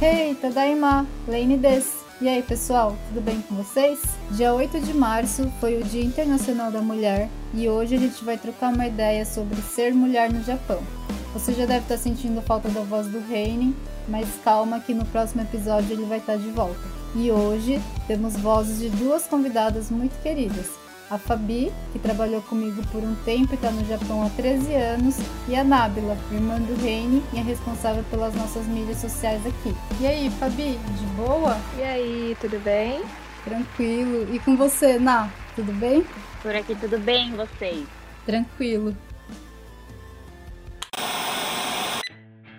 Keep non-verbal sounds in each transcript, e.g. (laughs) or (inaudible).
Hey, Tadaima, Lane des. E aí, pessoal, tudo bem com vocês? Dia 8 de março foi o Dia Internacional da Mulher e hoje a gente vai trocar uma ideia sobre ser mulher no Japão. Você já deve estar sentindo falta da voz do Reine, mas calma que no próximo episódio ele vai estar de volta. E hoje temos vozes de duas convidadas muito queridas. A Fabi, que trabalhou comigo por um tempo e está no Japão há 13 anos, e a Nábila, irmã do Reine e é responsável pelas nossas mídias sociais aqui. E aí, Fabi, de boa? E aí, tudo bem? Tranquilo. E com você, Ná, tudo bem? Por aqui tudo bem, vocês? Tranquilo.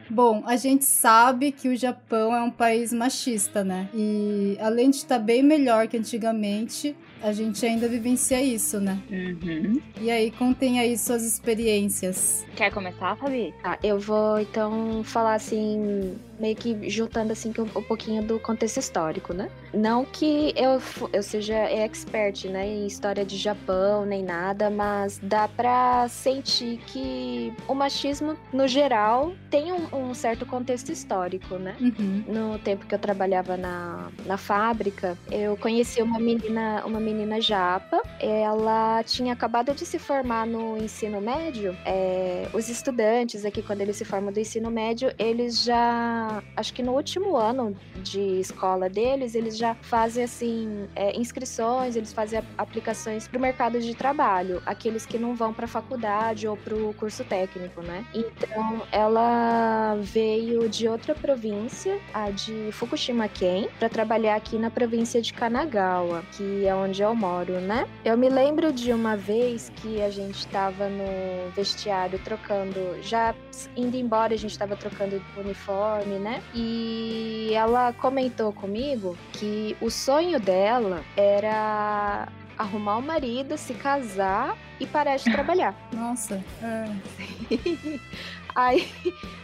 Bom, a gente sabe que o Japão é um país machista, né? E além de estar bem melhor que antigamente, a gente ainda vivencia isso, né? Uhum. E aí, contem aí suas experiências. Quer começar, Fabi? Tá, eu vou então falar assim, meio que juntando assim um, um pouquinho do contexto histórico, né? Não que eu, eu seja expert, né, em história de Japão nem nada, mas dá pra sentir que o machismo, no geral, tem um, um certo contexto histórico, né? Uhum. No tempo que eu trabalhava na, na fábrica, eu conheci uma menina, uma menina japa. Ela tinha acabado de se formar no ensino médio. É, os estudantes aqui, quando eles se formam do ensino médio, eles já, acho que no último ano de escola deles, eles já fazem assim é, inscrições, eles fazem aplicações para o mercado de trabalho, aqueles que não vão para a faculdade ou para o curso técnico, né? Então, ela veio de outra província, a de Fukushima Ken, para trabalhar aqui na província de Kanagawa, que é onde eu moro, né? Eu me lembro de uma vez que a gente estava no vestiário trocando, já indo embora, a gente estava trocando uniforme, né? E ela comentou comigo que o sonho dela era arrumar um marido, se casar e parar de trabalhar. (laughs) Nossa. É. (laughs) Aí,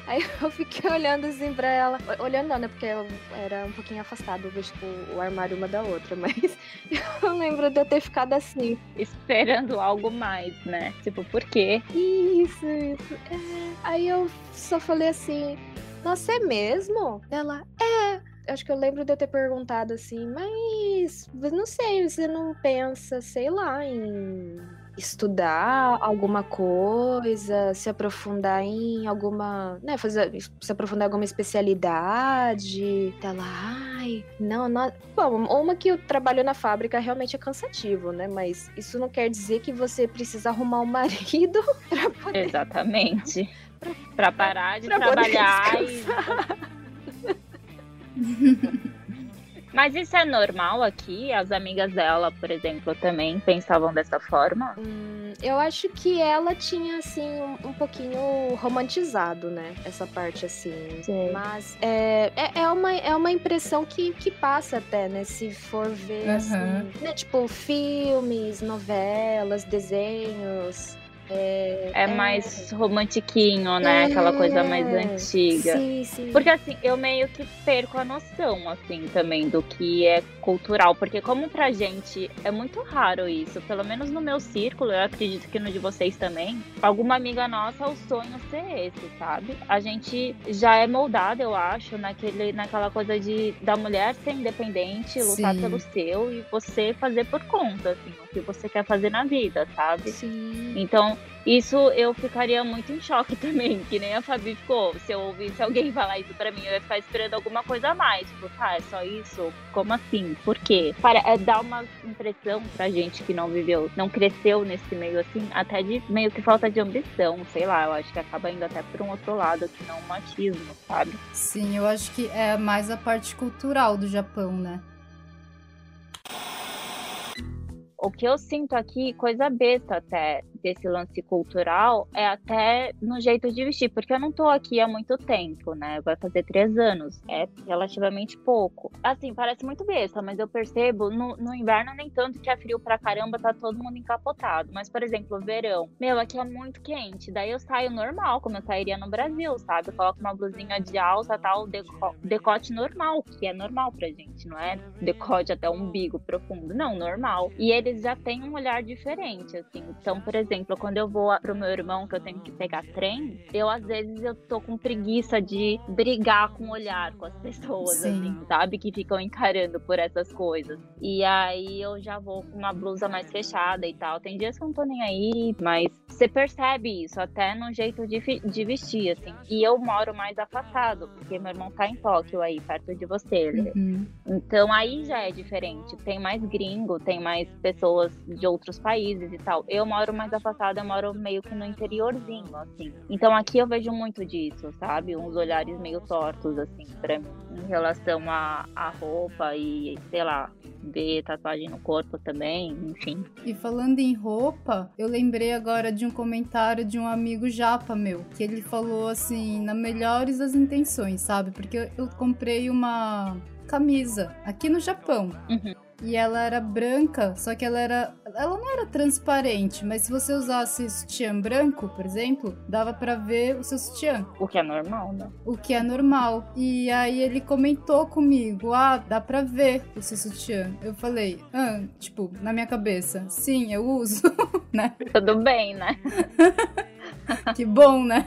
aí eu fiquei olhando assim pra ela. Olhando não, né? Porque eu era um pouquinho afastado, tipo, o armário uma da outra. (laughs) Mas eu lembro de eu ter ficado assim. Esperando algo mais, né? Tipo, por quê? Isso, isso. É. Aí eu só falei assim, é mesmo? Ela, é. Acho que eu lembro de eu ter perguntado assim, mas não sei, você não pensa, sei lá, em estudar alguma coisa, se aprofundar em alguma, né, fazer, se aprofundar em alguma especialidade, tá lá, ai, não, não, bom, uma que o trabalho na fábrica realmente é cansativo, né, mas isso não quer dizer que você precisa arrumar um (laughs) marido pra poder... Exatamente. Pra, parar de pra trabalhar e... Mas isso é normal aqui? As amigas dela, por exemplo, também pensavam dessa forma? Hum, eu acho que ela tinha, assim, um, um, pouquinho romantizado, né? Essa parte, assim. Sim. Mas é, é, é, uma, é uma impressão que, que passa até, né? Se for ver, uhum. assim, né? Tipo, filmes, novelas, desenhos. É, é, mais romantiquinho, né? É, Aquela coisa mais antiga. Sim, sim. Porque assim, eu meio que perco a noção, assim, também do que é cultural. Porque como pra gente é muito raro isso, pelo menos no meu círculo, eu acredito que no de vocês também, alguma amiga nossa, o sonho ser esse, sabe? A gente já é moldada, eu acho, naquele, naquela coisa de da mulher ser independente, lutar sim. pelo seu e você fazer por conta, assim, o que você quer fazer na vida, sabe? Sim. Então, isso eu ficaria muito em choque (laughs) também, que nem a Fabi ficou. Se eu ouvisse alguém falar isso pra mim, eu ia ficar esperando alguma coisa a mais. Tipo, tá, é só isso? Como assim? Por quê? Para, é, dá uma impressão pra gente que não viveu, não cresceu nesse meio assim, até de meio que falta de ambição, sei lá, eu acho que acaba indo até por um outro lado, que não o machismo, sabe? Sim, eu acho que é mais a parte cultural do Japão, né? O que eu sinto aqui, coisa besta até, desse lance cultural é até no jeito de vestir, porque eu não tô aqui há muito tempo, né? Vai fazer três anos, é relativamente pouco. Assim, parece muito besta, mas eu percebo no, no inverno nem tanto que é frio pra caramba, tá todo mundo encapotado. Mas, por exemplo, verão, meu, aqui é muito quente, daí eu saio normal, como eu sairia no Brasil, sabe? Eu coloco uma blusinha de alça, tal, deco decote normal, que é normal pra gente, não é decote até umbigo profundo, não, normal. E eles já têm um olhar diferente, assim. Então, por exemplo, exemplo, quando eu vou pro meu irmão, que eu tenho que pegar trem, eu às vezes eu tô com preguiça de brigar com o olhar com as pessoas, Sim. assim, sabe? Que ficam encarando por essas coisas. E aí eu já vou com uma blusa mais fechada e tal. Tem dias que eu não tô nem aí, mas você percebe isso até no jeito de, de vestir, assim. E eu moro mais afastado, porque meu irmão tá em Tóquio aí, perto de você. Né? Uhum. Então aí já é diferente. Tem mais gringo, tem mais pessoas de outros países e tal. Eu moro mais afastada, eu moro meio que no interiorzinho, assim. Então aqui eu vejo muito disso, sabe? Uns olhares meio tortos, assim, pra mim, em relação à a, a roupa e, sei lá, ver tatuagem no corpo também, enfim. E falando em roupa, eu lembrei agora de um comentário de um amigo japa meu, que ele falou assim, na melhores das intenções, sabe? Porque eu, eu comprei uma camisa aqui no Japão. Uhum. E ela era branca, só que ela era. Ela não era transparente, mas se você usasse sutiã branco, por exemplo, dava para ver o seu sutiã. O que é normal, né? O que é normal. E aí ele comentou comigo: ah, dá pra ver o seu sutiã. Eu falei, ah, tipo, na minha cabeça, sim, eu uso, (laughs) né? Tudo bem, né? (laughs) que bom, né?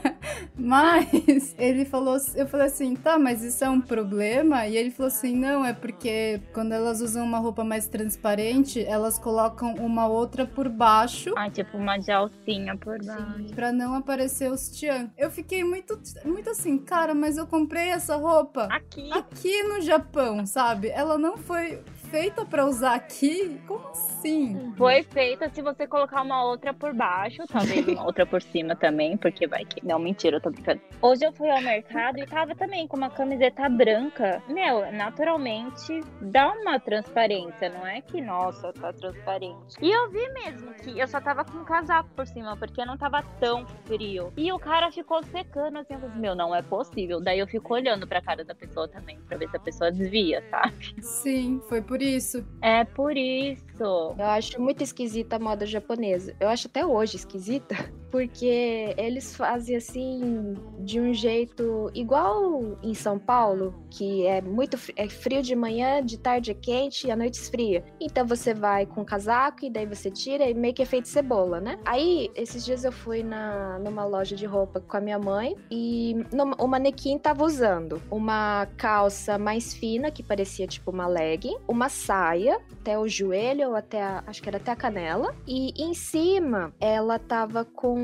Mas ele falou, eu falei assim, tá, mas isso é um problema? E ele falou assim, não, é porque quando elas usam uma roupa mais transparente, elas colocam uma outra por baixo. Ah, tipo uma de alcinha por baixo. Pra não aparecer os tian. Eu fiquei muito, muito assim, cara, mas eu comprei essa roupa aqui, aqui no Japão, sabe? Ela não foi feita para usar aqui? Como assim? Foi feita se você colocar uma outra por baixo, talvez uma outra por cima também, porque vai que. Não, mentira, eu tô brincando. Hoje eu fui ao mercado e tava também com uma camiseta branca. Meu, naturalmente dá uma transparência, não é que, nossa, tá transparente. E eu vi mesmo que eu só tava com um casaco por cima, porque não tava tão frio. E o cara ficou secando assim, eu falei, meu, não é possível. Daí eu fico olhando pra cara da pessoa também, pra ver se a pessoa desvia, sabe? Sim, foi por isso. É por isso. Eu acho muito esquisita a moda japonesa. Eu acho até hoje esquisita, porque eles fazem assim de um jeito igual em São Paulo, que é muito é frio de manhã, de tarde é quente e à noite esfria. Então você vai com casaco e daí você tira e meio que é feito cebola, né? Aí esses dias eu fui na numa loja de roupa com a minha mãe e no, o manequim tava usando uma calça mais fina que parecia tipo uma legging, uma saia até o joelho ou até a, acho que era até a canela e em cima ela tava com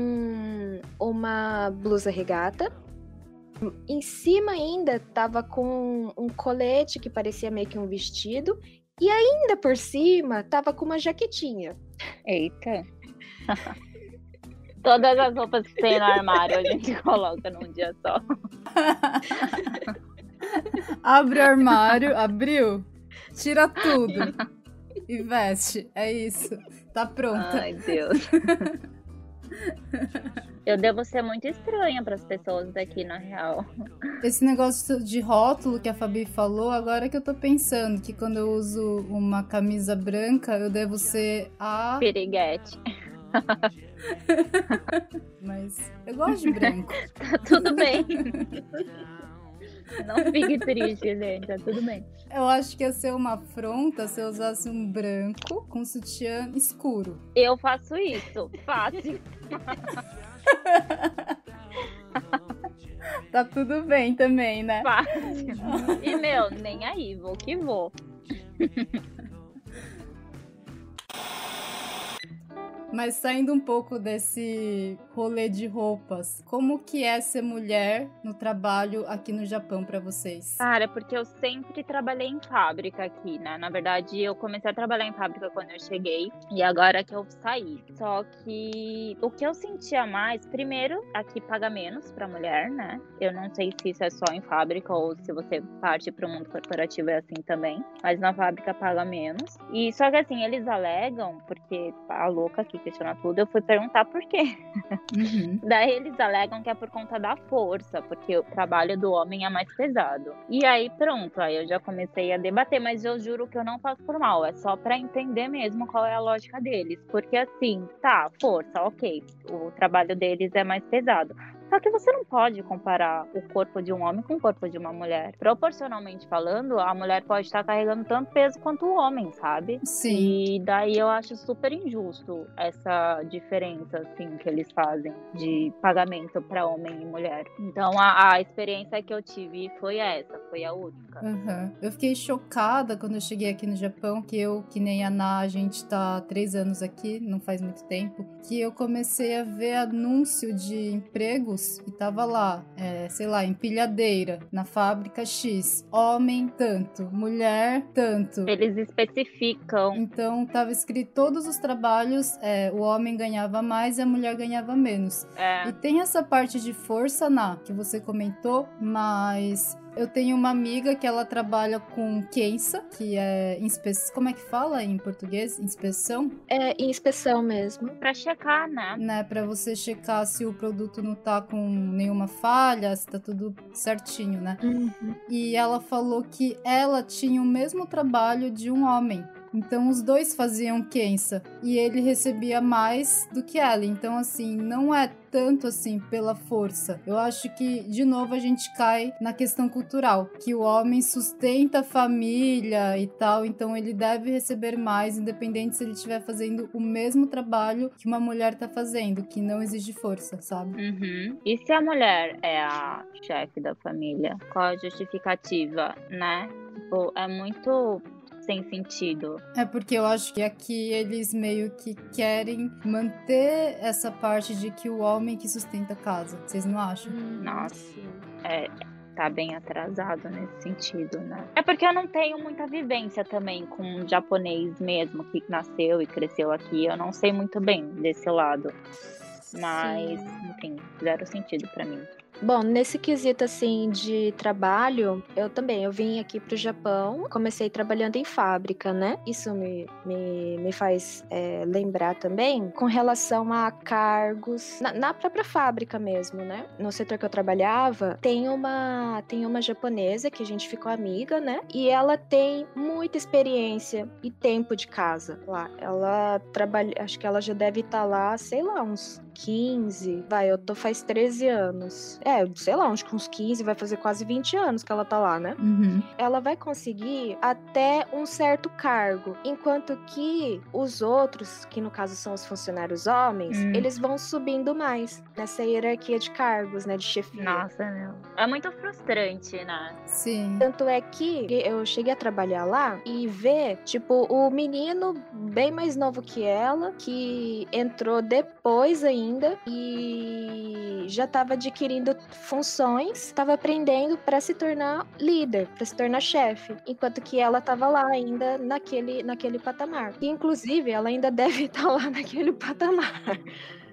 uma blusa regata em cima ainda tava com um colete que parecia meio que um vestido. E ainda por cima tava com uma jaquetinha. Eita. (laughs) Todas as roupas que tem no armário a gente (laughs) coloca num dia só. (laughs) Abre o armário, abriu, tira tudo e veste. É isso. Tá pronta. Ai, Deus. Eu devo ser muito estranha para as pessoas daqui, na real. Esse negócio de rótulo que a Fabi falou, agora que eu tô pensando que quando eu uso uma camisa branca, eu devo ser a. Piriguete. Mas eu gosto de branco. (laughs) tá tudo bem. (laughs) Não fique triste, gente, tá tudo bem. Eu acho que ia ser uma afronta se eu usasse um branco com sutiã escuro. Eu faço isso, fácil. (laughs) tá tudo bem também, né? Fácil. E, meu, nem aí, vou que vou. (laughs) Mas saindo um pouco desse rolê de roupas, como que é ser mulher no trabalho aqui no Japão para vocês? Cara, porque eu sempre trabalhei em fábrica aqui, né? Na verdade, eu comecei a trabalhar em fábrica quando eu cheguei e agora que eu saí. Só que o que eu sentia mais, primeiro, aqui paga menos para mulher, né? Eu não sei se isso é só em fábrica ou se você parte para o mundo corporativo é assim também, mas na fábrica paga menos. E só que assim, eles alegam, porque a louca aqui questionar tudo, eu fui perguntar por quê. Uhum. (laughs) Daí eles alegam que é por conta da força, porque o trabalho do homem é mais pesado. E aí pronto, aí eu já comecei a debater, mas eu juro que eu não faço por mal, é só para entender mesmo qual é a lógica deles. Porque assim, tá, força, ok, o trabalho deles é mais pesado. Só que você não pode comparar o corpo de um homem com o corpo de uma mulher. Proporcionalmente falando, a mulher pode estar carregando tanto peso quanto o homem, sabe? Sim. E daí eu acho super injusto essa diferença, assim, que eles fazem de pagamento para homem e mulher. Então a, a, experiência que eu tive foi essa, foi a única. Uhum. Eu fiquei chocada quando eu cheguei aqui no Japão, que eu, que nem a Ná, a gente tá há três anos aqui, não faz muito tempo, que eu comecei a ver anúncio de empregos e tava lá, é, sei lá, empilhadeira, na fábrica X. Homem, tanto. Mulher, tanto. Eles especificam. Então tava escrito todos os trabalhos, é, o homem ganhava mais e a mulher ganhava menos. É. E tem essa parte de força, na que você comentou, mas eu tenho uma amiga que ela trabalha com Kensa, que é inspe... como é que fala em português? Inspeção? É, inspeção mesmo. Pra checar, né? Né, pra você checar se o produto não tá com nenhuma falha, se tá tudo certinho, né? Uhum. E ela falou que ela tinha o mesmo trabalho de um homem. Então os dois faziam Kensa e ele recebia mais do que ela. Então assim, não é tanto assim pela força. Eu acho que de novo a gente cai na questão cultural, que o homem sustenta a família e tal, então ele deve receber mais independente se ele estiver fazendo o mesmo trabalho que uma mulher tá fazendo, que não exige força, sabe? Uhum. E se a mulher é a chefe da família? Qual a justificativa, né? Tipo, é muito sem sentido. É porque eu acho que aqui eles meio que querem manter essa parte de que o homem que sustenta a casa. Vocês não acham? Nossa, é, tá bem atrasado nesse sentido, né? É porque eu não tenho muita vivência também com um japonês mesmo que nasceu e cresceu aqui. Eu não sei muito bem desse lado. Mas, Sim. enfim, zero sentido para mim. Bom, nesse quesito assim de trabalho, eu também, eu vim aqui pro Japão, comecei trabalhando em fábrica, né? Isso me, me, me faz é, lembrar também com relação a cargos na, na, própria fábrica mesmo, né? No setor que eu trabalhava, tem uma, tem uma japonesa que a gente ficou amiga, né? E ela tem muita experiência e tempo de casa lá. Ela trabalha, acho que ela já deve estar tá lá, sei lá, uns 15, vai, eu tô faz 13 anos. É, sei lá, uns, uns 15, vai fazer quase 20 anos que ela tá lá, né? Uhum. Ela vai conseguir até um certo cargo, enquanto que os outros, que no caso são os funcionários homens, uhum. eles vão subindo mais nessa hierarquia de cargos, né, de chefia. Nossa, meu. É muito frustrante, né? Sim. Tanto é que eu cheguei a trabalhar lá e ver, tipo, o menino bem mais novo que ela, que entrou depois ainda ainda e já estava adquirindo funções, estava aprendendo para se tornar líder, para se tornar chefe, enquanto que ela estava lá ainda naquele, naquele patamar. E inclusive ela ainda (laughs) deve estar tá lá naquele patamar.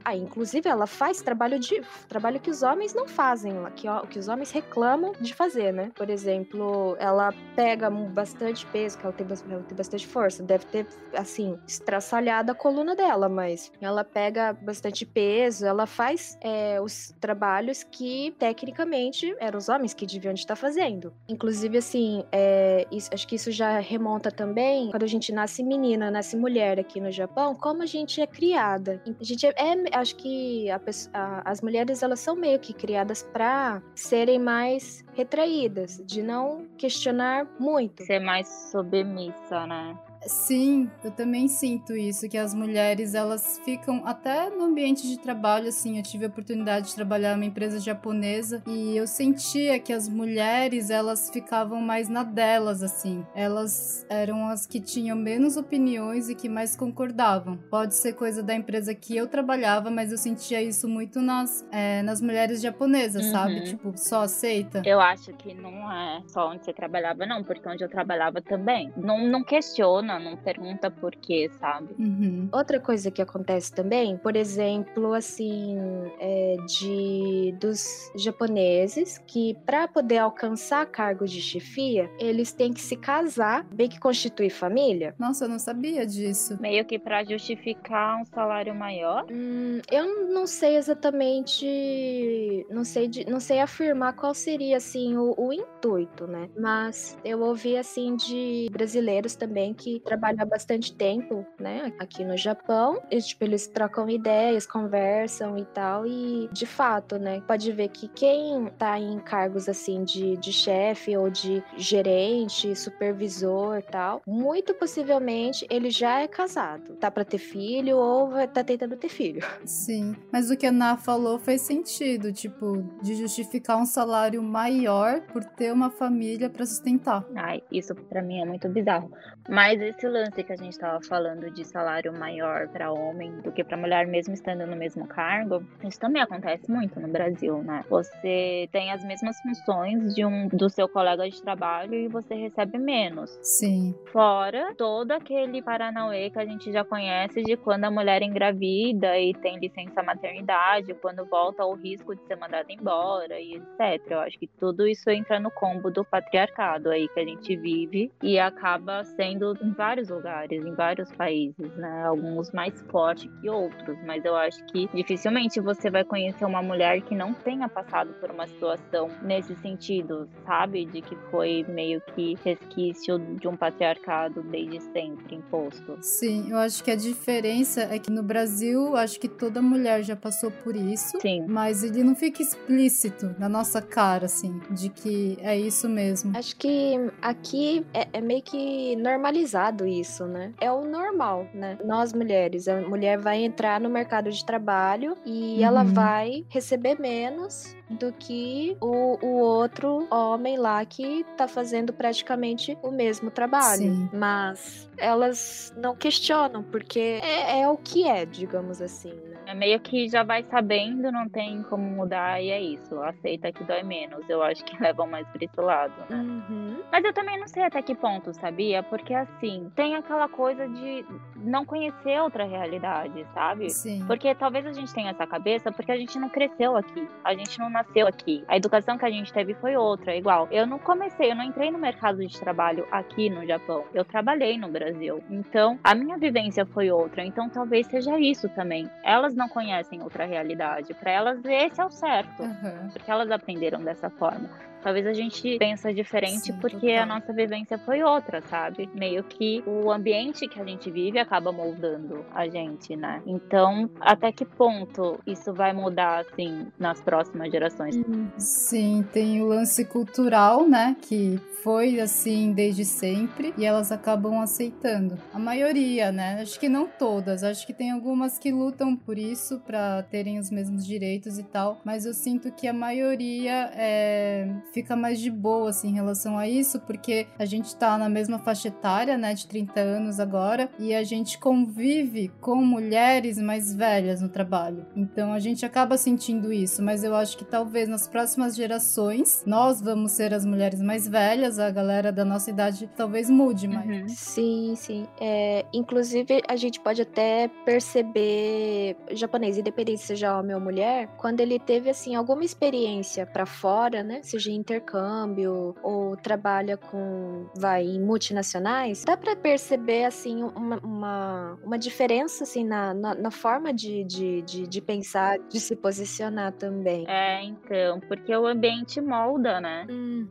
Ah, inclusive ela faz trabalho de trabalho que os homens não fazem, que, que os homens reclamam de fazer, né? Por exemplo, ela pega bastante peso, que ela tem, ela tem bastante força, deve ter assim estraçalhado a coluna dela, mas ela pega bastante peso, ela faz é, os trabalhos que tecnicamente eram os homens que deviam estar fazendo. Inclusive, assim, é, isso, acho que isso já remonta também quando a gente nasce menina, nasce mulher aqui no Japão, como a gente é criada. A gente é, é acho que a, a, as mulheres elas são meio que criadas para serem mais retraídas, de não questionar muito. Ser mais submissa, né? Sim, eu também sinto isso, que as mulheres, elas ficam até no ambiente de trabalho, assim, eu tive a oportunidade de trabalhar numa empresa japonesa e eu sentia que as mulheres, elas ficavam mais na delas, assim. Elas eram as que tinham menos opiniões e que mais concordavam. Pode ser coisa da empresa que eu trabalhava, mas eu sentia isso muito nas, é, nas mulheres japonesas, uhum. sabe? Tipo, só aceita. Eu acho que não é só onde você trabalhava, não, porque onde eu trabalhava também. Não, não questiona não pergunta por quê, sabe? Uhum. Outra coisa que acontece também, por exemplo, assim, é de dos japoneses que para poder alcançar cargos de chefia, eles têm que se casar, bem que constituir família. Nossa, eu não sabia disso. Meio que para justificar um salário maior? Hum, eu não sei exatamente, não sei, de, não sei afirmar qual seria assim o, o intuito, né? Mas eu ouvi assim de brasileiros também que trabalha há bastante tempo, né, aqui no Japão. E, tipo, eles trocam ideias, conversam e tal. E, de fato, né, pode ver que quem tá em cargos, assim, de, de chefe ou de gerente, supervisor tal, muito possivelmente ele já é casado. Tá para ter filho ou tá tentando ter filho. Sim, mas o que a Ná falou faz sentido, tipo, de justificar um salário maior por ter uma família para sustentar. Ai, isso para mim é muito bizarro. Mas esse lance que a gente tava falando de salário maior para homem do que para mulher, mesmo estando no mesmo cargo, isso também acontece muito no Brasil, né? Você tem as mesmas funções de um do seu colega de trabalho e você recebe menos. Sim. Fora todo aquele paranauê que a gente já conhece de quando a mulher engravida e tem licença maternidade, quando volta o risco de ser mandada embora e etc. Eu acho que tudo isso entra no combo do patriarcado aí que a gente vive e acaba sendo vários lugares, em vários países, né? Alguns mais fortes que outros, mas eu acho que dificilmente você vai conhecer uma mulher que não tenha passado por uma situação nesse sentido, sabe? De que foi meio que resquício de um patriarcado desde sempre imposto. Sim, eu acho que a diferença é que no Brasil, acho que toda mulher já passou por isso. Sim. Mas ele não fica explícito na nossa cara, assim, de que é isso mesmo. Acho que aqui é, é meio que normalizado isso, né? É o normal, né? Nós mulheres, a mulher vai entrar no mercado de trabalho e uhum. ela vai receber menos do que o, o outro homem lá que tá fazendo praticamente o mesmo trabalho. Sim. Mas elas não questionam, porque é, é o que é, digamos assim, né? É meio que já vai sabendo, não tem como mudar e é isso. Aceita que dói menos. Eu acho que (laughs) levam mais pra esse lado, né? Uhum. Mas eu também não sei até que ponto, sabia? Porque assim, tem aquela coisa de não conhecer outra realidade, sabe? Sim. Porque talvez a gente tenha essa cabeça porque a gente não cresceu aqui. A gente não nasceu aqui. A educação que a gente teve foi outra, igual. Eu não comecei, eu não entrei no mercado de trabalho aqui no Japão. Eu trabalhei no Brasil. Então, a minha vivência foi outra. Então, talvez seja isso também. Elas não conhecem outra realidade. Para elas, esse é o certo. Uhum. Porque elas aprenderam dessa forma. Talvez a gente pensa diferente Sim, porque total. a nossa vivência foi outra, sabe? Meio que o ambiente que a gente vive acaba moldando a gente, né? Então, até que ponto isso vai mudar, assim, nas próximas gerações? Sim, tem o lance cultural, né? Que foi assim desde sempre e elas acabam aceitando. A maioria, né? Acho que não todas. Acho que tem algumas que lutam por isso para terem os mesmos direitos e tal. Mas eu sinto que a maioria é, fica mais de boa assim, em relação a isso, porque a gente tá na mesma faixa etária, né? De 30 anos agora e a gente convive com mulheres mais velhas no trabalho. Então a gente acaba sentindo isso. Mas eu acho que talvez nas próximas gerações nós vamos ser as mulheres mais velhas a galera da nossa idade talvez mude mais. Uhum. Sim, sim. É, inclusive, a gente pode até perceber japonês, independente se seja homem ou mulher, quando ele teve assim alguma experiência para fora, né? Seja em intercâmbio ou trabalha com, vai, em multinacionais, dá para perceber assim uma, uma, uma, diferença assim na, na, na forma de, de, de, de, pensar, de se posicionar também. É, então, porque o ambiente molda, né? Uhum.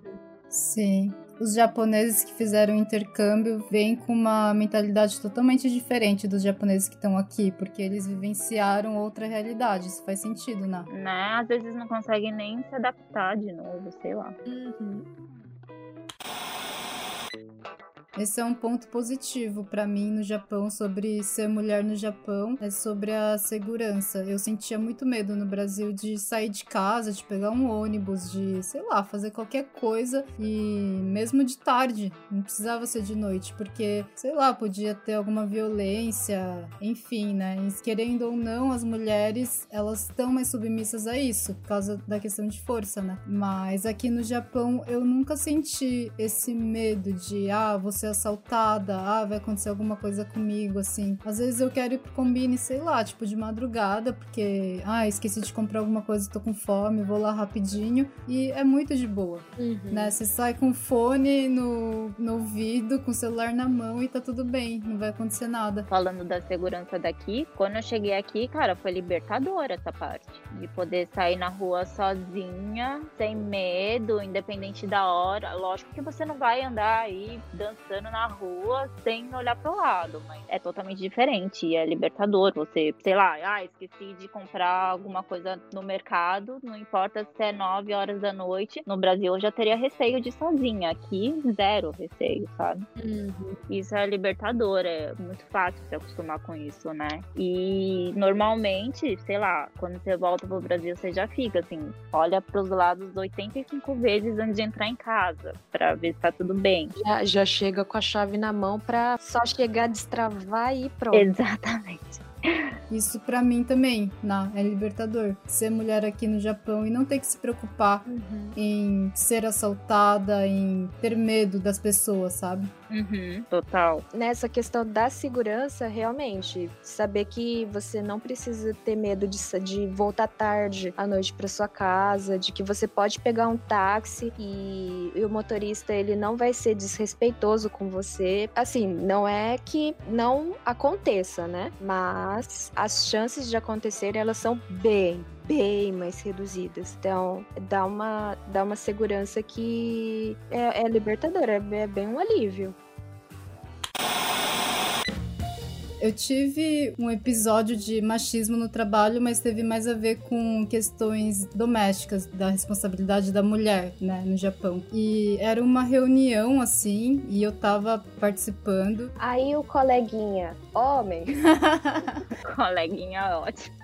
Sim. Os japoneses que fizeram intercâmbio vêm com uma mentalidade totalmente diferente dos japoneses que estão aqui, porque eles vivenciaram outra realidade. Isso faz sentido, né? Né? Às vezes não conseguem nem se adaptar de novo, sei lá. Uhum. Esse é um ponto positivo para mim no Japão sobre ser mulher no Japão, é sobre a segurança. Eu sentia muito medo no Brasil de sair de casa, de pegar um ônibus, de, sei lá, fazer qualquer coisa e mesmo de tarde, não precisava ser de noite, porque, sei lá, podia ter alguma violência, enfim, né? E, querendo ou não, as mulheres, elas estão mais submissas a isso, por causa da questão de força, né? Mas aqui no Japão eu nunca senti esse medo de, ah, você ser assaltada, ah, vai acontecer alguma coisa comigo, assim. Às vezes eu quero ir pro combine, sei lá, tipo de madrugada, porque, ah, esqueci de comprar alguma coisa, tô com fome, vou lá rapidinho. E é muito de boa, uhum. né? Você sai com fone no, no ouvido, com o celular na mão e tá tudo bem, não vai acontecer nada. Falando da segurança daqui, quando eu cheguei aqui, cara, foi libertadora essa parte. De poder sair na rua sozinha, sem medo, independente da hora. Lógico que você não vai andar aí dançando passando na rua sem olhar pro lado, mas é totalmente diferente, é libertador. Você, sei lá, ah, esqueci de comprar alguma coisa no mercado, não importa se é 9 horas da noite, no Brasil eu já teria receio de ir sozinha, aqui zero receio, sabe? Uhum. Isso é libertador, é muito fácil se acostumar com isso, né? E normalmente, sei lá, quando você volta pro Brasil, você já fica assim, olha pros lados 85 vezes antes de entrar em casa, pra ver se tá tudo bem. Já, já chega com a chave na mão pra só chegar, destravar e pronto. Exatamente. Isso para mim também, na é libertador. Ser mulher aqui no Japão e não ter que se preocupar uhum. em ser assaltada, em ter medo das pessoas, sabe? Uhum, total. Nessa questão da segurança, realmente, saber que você não precisa ter medo de, de voltar tarde à noite para sua casa, de que você pode pegar um táxi e, e o motorista ele não vai ser desrespeitoso com você. Assim, não é que não aconteça, né? Mas as chances de acontecer elas são bem, bem mais reduzidas. Então, dá uma, dá uma segurança que é, é libertadora, é, é bem um alívio. Eu tive um episódio de machismo no trabalho, mas teve mais a ver com questões domésticas, da responsabilidade da mulher, né, no Japão. E era uma reunião assim, e eu tava participando. Aí o coleguinha, homem. (laughs) coleguinha ótimo.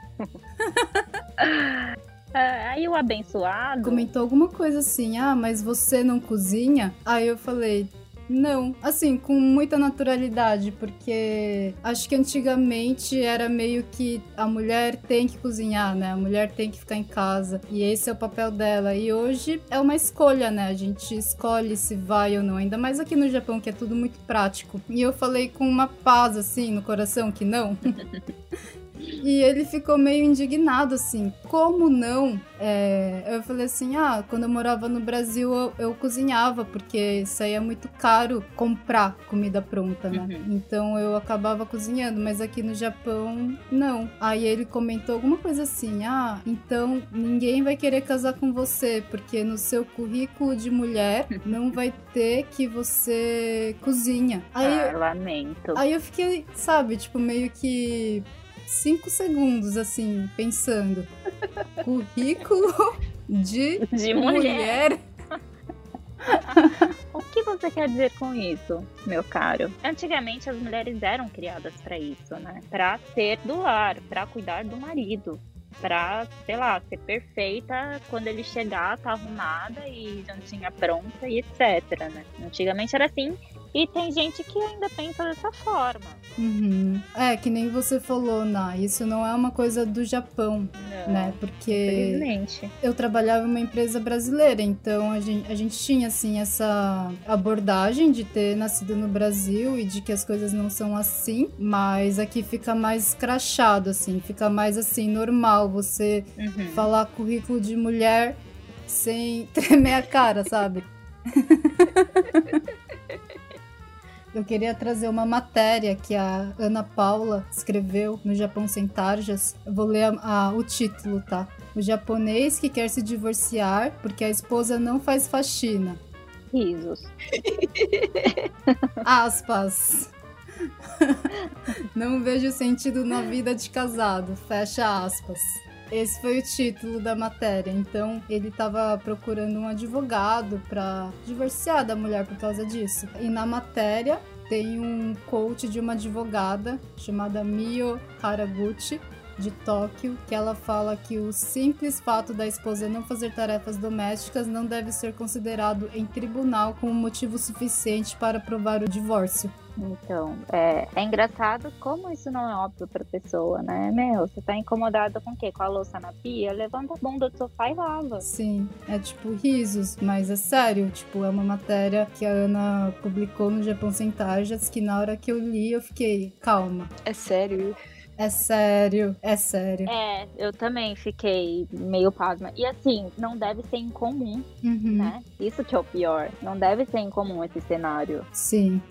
É, (laughs) aí o abençoado comentou alguma coisa assim: ah, mas você não cozinha? Aí eu falei: não, assim, com muita naturalidade, porque acho que antigamente era meio que a mulher tem que cozinhar, né? A mulher tem que ficar em casa e esse é o papel dela. E hoje é uma escolha, né? A gente escolhe se vai ou não, ainda mais aqui no Japão que é tudo muito prático. E eu falei com uma paz assim no coração que não. (laughs) E ele ficou meio indignado, assim, como não? É, eu falei assim, ah, quando eu morava no Brasil eu, eu, cozinhava, porque isso aí é muito caro comprar comida pronta, né? Uhum. Então eu acabava cozinhando, mas aqui no Japão, não. Aí ele comentou alguma coisa assim, ah, então ninguém vai querer casar com você, porque no seu currículo de mulher (laughs) não vai ter que você cozinha. Aí, ah, lamento. Aí eu fiquei, sabe, tipo, meio que cinco segundos, assim, pensando. (laughs) Currículo de, de mulher. mulher. (laughs) o que você quer dizer com isso, meu caro? Antigamente as mulheres eram criadas para isso, né? Para ser do lar, para cuidar do marido, para, sei lá, ser perfeita quando ele chegar, tá arrumada e jantinha pronta e etc, né? Antigamente era assim e tem gente que ainda pensa dessa forma. Uhum. É, que nem você falou, Ná, isso não é uma coisa do Japão, não, né? Porque eu trabalhava em uma empresa brasileira, então a gente, a gente tinha, assim, essa abordagem de ter nascido no Brasil e de que as coisas não são assim, mas aqui fica mais crachado, assim, fica mais, assim, normal você uhum. falar currículo de mulher sem (laughs) tremer a cara, sabe? (laughs) Eu queria trazer uma matéria que a Ana Paula escreveu no Japão Sem Tarjas. Eu vou ler a, a, o título, tá? O japonês que quer se divorciar porque a esposa não faz faxina. Risos. (laughs) Aspas. (laughs) não vejo sentido na vida de casado. Fecha aspas. Esse foi o título da matéria. Então, ele estava procurando um advogado para divorciar da mulher por causa disso. E na matéria tem um coach de uma advogada chamada Mio Haraguchi de Tóquio, que ela fala que o simples fato da esposa não fazer tarefas domésticas não deve ser considerado em tribunal como motivo suficiente para provar o divórcio. Então, é, é engraçado como isso não é óbvio pra pessoa, né? Meu, você tá incomodada com o quê? Com a louça na pia? Levanta a bunda do sofá e lava. Sim, é tipo risos, mas é sério. Tipo, é uma matéria que a Ana publicou no Japão Sem Tarjas que na hora que eu li eu fiquei, calma. É sério? É sério, é sério. É, eu também fiquei meio pasma. E assim, não deve ser incomum, uhum. né? Isso que é o pior. Não deve ser incomum esse cenário. Sim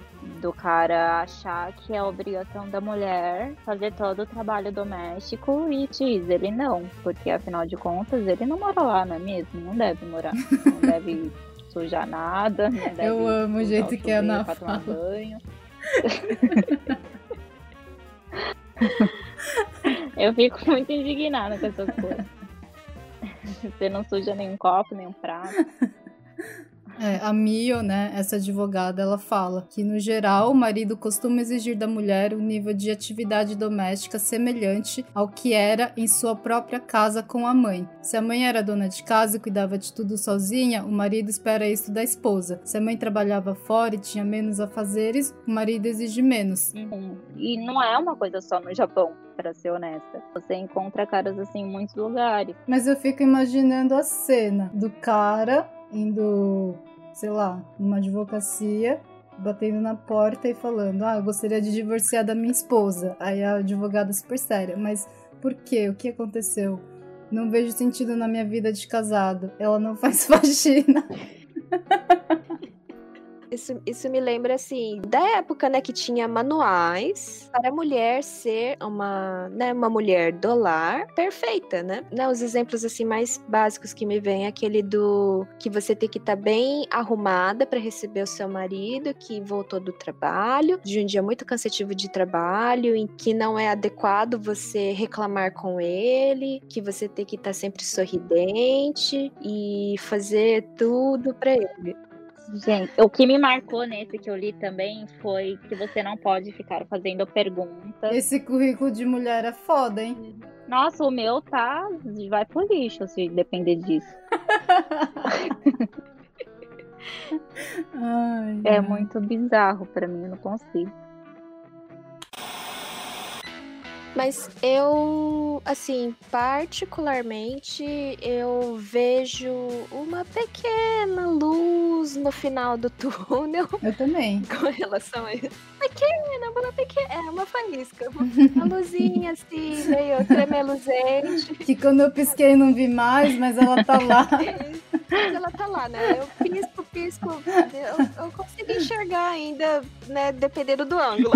do cara achar que é obrigação da mulher fazer todo o trabalho doméstico e diz ele não, porque afinal de contas ele não mora lá, não é mesmo? Não deve morar, não deve (laughs) suja nada. Né? Eu amo o jeito que é na fala. banho. (laughs) Eu fico muito indignada com essas coisas. Você não suja nenhum copo, nenhum prato. (laughs) É, a Mio, né, essa advogada, ela fala que, no geral, o marido costuma exigir da mulher um nível de atividade doméstica semelhante ao que era em sua própria casa com a mãe. Se a mãe era dona de casa e cuidava de tudo sozinha, o marido espera isso da esposa. Se a mãe trabalhava fora e tinha menos afazeres, o marido exige menos. Uhum. E não é uma coisa só no Japão para ser honesta. Você encontra caras assim em muitos lugares. Mas eu fico imaginando a cena do cara indo, sei lá, numa advocacia, batendo na porta e falando: Ah, eu gostaria de divorciar da minha esposa. Aí a advogada super séria, mas por quê? O que aconteceu? Não vejo sentido na minha vida de casado. Ela não faz (laughs) faxina. Isso, isso me lembra, assim, da época, né, que tinha manuais para a mulher ser uma, né, uma mulher do lar perfeita, né? né? Os exemplos, assim, mais básicos que me vem é aquele do que você tem que estar tá bem arrumada para receber o seu marido que voltou do trabalho, de um dia muito cansativo de trabalho, em que não é adequado você reclamar com ele, que você tem que estar tá sempre sorridente e fazer tudo para ele. Gente, o que me marcou nesse que eu li também foi que você não pode ficar fazendo perguntas. Esse currículo de mulher é foda, hein? Nossa, o meu tá. Vai pro lixo se depender disso. (laughs) Ai, é muito bizarro para mim, eu não consigo. Mas eu, assim, particularmente, eu vejo uma pequena luz no final do túnel. Eu também. (laughs) Com relação a isso. Pequena, uma pequena. É, uma faísca. Uma (laughs) luzinha assim, meio tremeluzente. Que quando eu pisquei não vi mais, mas ela tá (laughs) lá. Mas ela tá lá, né? Eu pisco, pisco. Eu, eu consigo enxergar ainda, né? Dependendo do ângulo.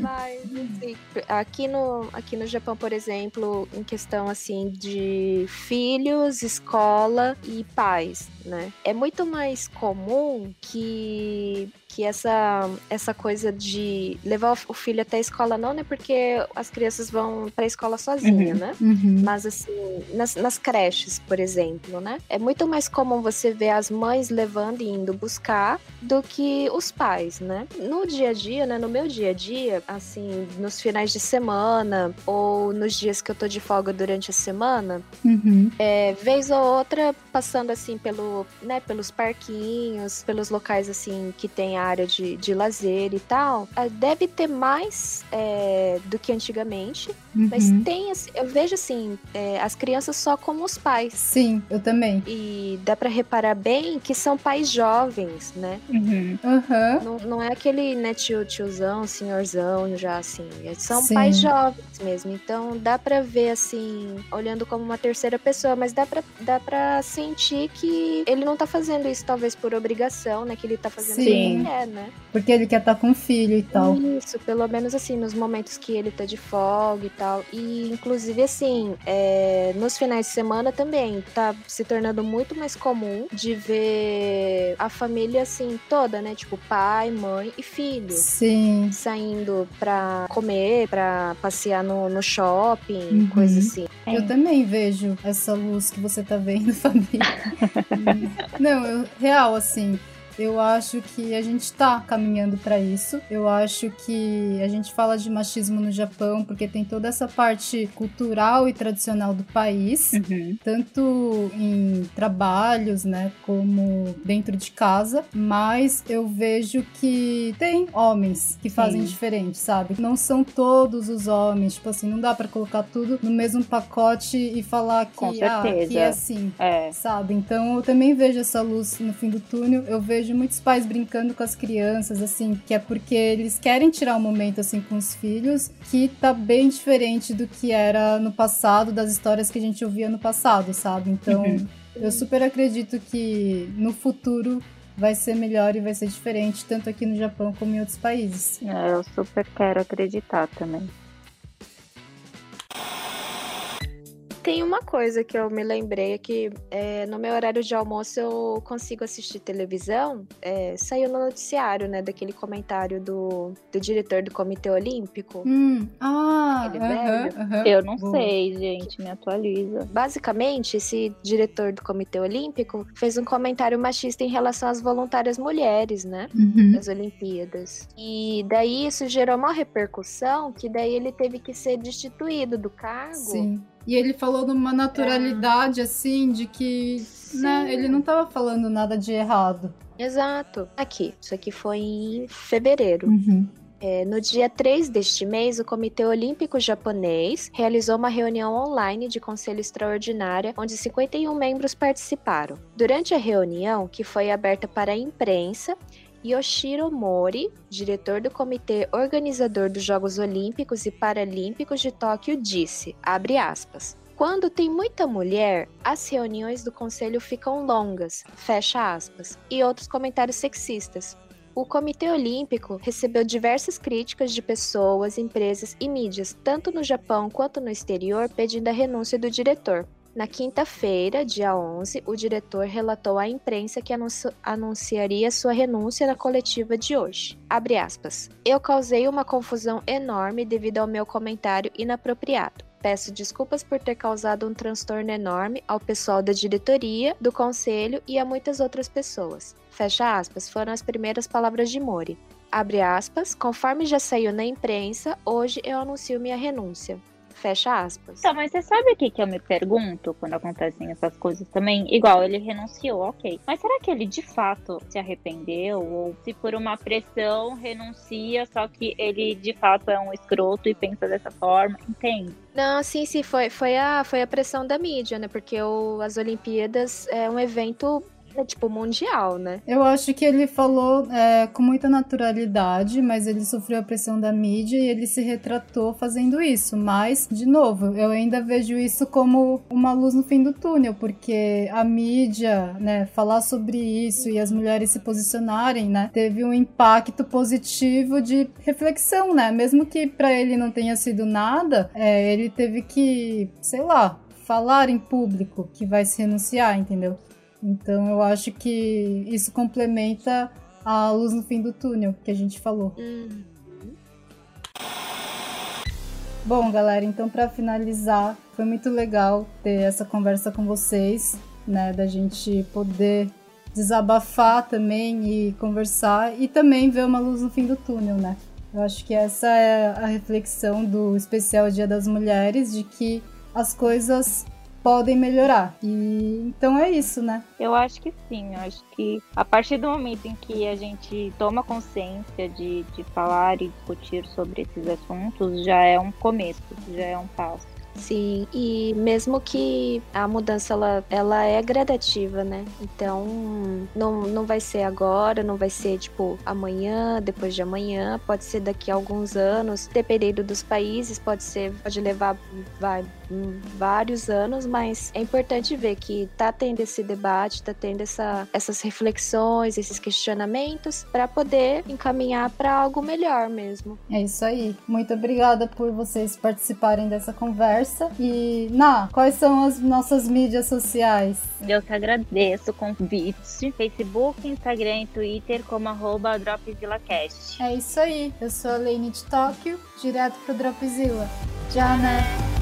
Mas, assim, aqui no, aqui no Japão, por exemplo, em questão, assim, de filhos, escola e pais, né? É muito mais comum que que essa, essa coisa de levar o filho até a escola não, né? Porque as crianças vão para a escola sozinha, uhum, né? Uhum. Mas assim, nas, nas, creches, por exemplo, né? É muito mais comum você ver as mães levando e indo buscar do que os pais, né? No dia a dia, né? No meu dia a dia, assim, nos finais de semana ou nos dias que eu tô de folga durante a semana, uhum. é, vez ou outra passando assim pelo, né? Pelos parquinhos, pelos locais assim que tem área de, de lazer e tal, ah, deve ter mais é, do que antigamente. Uhum. Mas tem, eu vejo assim, é, as crianças só como os pais. Sim, eu também. E dá para reparar bem que são pais jovens, né? Uhum. Uhum. Não, não é aquele né, tio, tiozão, senhorzão já assim. É, são Sim. pais jovens mesmo. Então dá para ver assim, olhando como uma terceira pessoa, mas dá pra, dá pra sentir que ele não tá fazendo isso talvez por obrigação, né? Que ele tá fazendo Sim é, né? Porque ele quer estar tá com o filho e tal. Isso, pelo menos assim, nos momentos que ele tá de folga e tal. E inclusive assim, é, nos finais de semana também tá se tornando muito mais comum de ver a família assim toda, né? Tipo pai, mãe e filho. Sim. Saindo pra comer, pra passear no, no shopping, uhum. coisa assim. É. Eu também vejo essa luz que você tá vendo, (laughs) família. (laughs) Não, eu, real, assim, eu acho que a gente está caminhando para isso. Eu acho que a gente fala de machismo no Japão porque tem toda essa parte cultural e tradicional do país, uhum. tanto em trabalhos, né, como dentro de casa. Mas eu vejo que tem homens que fazem Sim. diferente, sabe? Não são todos os homens, tipo assim, não dá para colocar tudo no mesmo pacote e falar que, ah, que é assim, é. sabe? Então eu também vejo essa luz no fim do túnel. Eu vejo vejo muitos pais brincando com as crianças, assim, que é porque eles querem tirar um momento, assim, com os filhos, que tá bem diferente do que era no passado, das histórias que a gente ouvia no passado, sabe? Então, uhum. eu super acredito que no futuro vai ser melhor e vai ser diferente, tanto aqui no Japão como em outros países. É, eu super quero acreditar também. Tem uma coisa que eu me lembrei, é que é, no meu horário de almoço eu consigo assistir televisão. É, saiu no noticiário, né, daquele comentário do, do diretor do Comitê Olímpico. Hum. Ah, uh -huh, eu não sei, gente, me atualiza. Basicamente, esse diretor do Comitê Olímpico fez um comentário machista em relação às voluntárias mulheres, né, uhum. das Olimpíadas. E daí isso gerou uma repercussão que daí ele teve que ser destituído do cargo. Sim. E ele falou numa naturalidade, é. assim, de que né, ele não estava falando nada de errado. Exato. Aqui, isso aqui foi em fevereiro. Uhum. É, no dia 3 deste mês, o Comitê Olímpico Japonês realizou uma reunião online de conselho extraordinária, onde 51 membros participaram. Durante a reunião, que foi aberta para a imprensa, Yoshiro Mori, diretor do comitê organizador dos Jogos Olímpicos e Paralímpicos de Tóquio, disse, aspas, quando tem muita mulher, as reuniões do conselho ficam longas, fecha aspas, e outros comentários sexistas. O Comitê Olímpico recebeu diversas críticas de pessoas, empresas e mídias, tanto no Japão quanto no exterior, pedindo a renúncia do diretor. Na quinta-feira, dia 11, o diretor relatou à imprensa que anunciaria sua renúncia na coletiva de hoje. Aspas. Eu causei uma confusão enorme devido ao meu comentário inapropriado. Peço desculpas por ter causado um transtorno enorme ao pessoal da diretoria, do conselho e a muitas outras pessoas. Fecha aspas, foram as primeiras palavras de Mori. Abre aspas, conforme já saiu na imprensa, hoje eu anuncio minha renúncia. Fecha aspas. Então, mas você sabe o que, que eu me pergunto quando acontecem essas coisas também? Igual, ele renunciou, ok. Mas será que ele de fato se arrependeu? Ou se por uma pressão renuncia, só que ele de fato é um escroto e pensa dessa forma? Entende? Não, sim, sim, foi, foi, a, foi a pressão da mídia, né? Porque o, as Olimpíadas é um evento é tipo mundial, né? Eu acho que ele falou é, com muita naturalidade, mas ele sofreu a pressão da mídia e ele se retratou fazendo isso. Mas, de novo, eu ainda vejo isso como uma luz no fim do túnel, porque a mídia, né, falar sobre isso e as mulheres se posicionarem, né, teve um impacto positivo de reflexão, né? Mesmo que para ele não tenha sido nada, é, ele teve que, sei lá, falar em público que vai se renunciar, entendeu? Então eu acho que isso complementa a luz no fim do túnel que a gente falou. Uhum. Bom, galera, então para finalizar, foi muito legal ter essa conversa com vocês, né, da gente poder desabafar também e conversar e também ver uma luz no fim do túnel, né? Eu acho que essa é a reflexão do especial Dia das Mulheres, de que as coisas podem melhorar. E então é isso, né? Eu acho que sim. Eu acho que a partir do momento em que a gente toma consciência de, de falar e discutir sobre esses assuntos, já é um começo, já é um passo. Sim, e mesmo que a mudança ela, ela é gradativa, né? Então não, não vai ser agora, não vai ser tipo amanhã, depois de amanhã, pode ser daqui a alguns anos, dependendo dos países, pode ser, pode levar vai, vários anos, mas é importante ver que tá tendo esse debate, tá tendo essa, essas reflexões, esses questionamentos para poder encaminhar para algo melhor mesmo. É isso aí. Muito obrigada por vocês participarem dessa conversa. E, Na, quais são as nossas mídias sociais? Eu que agradeço o convite. Facebook, Instagram e Twitter como arroba DropzillaCast. É isso aí. Eu sou a Lane de Tóquio, direto pro Dropzilla. Tchau, né?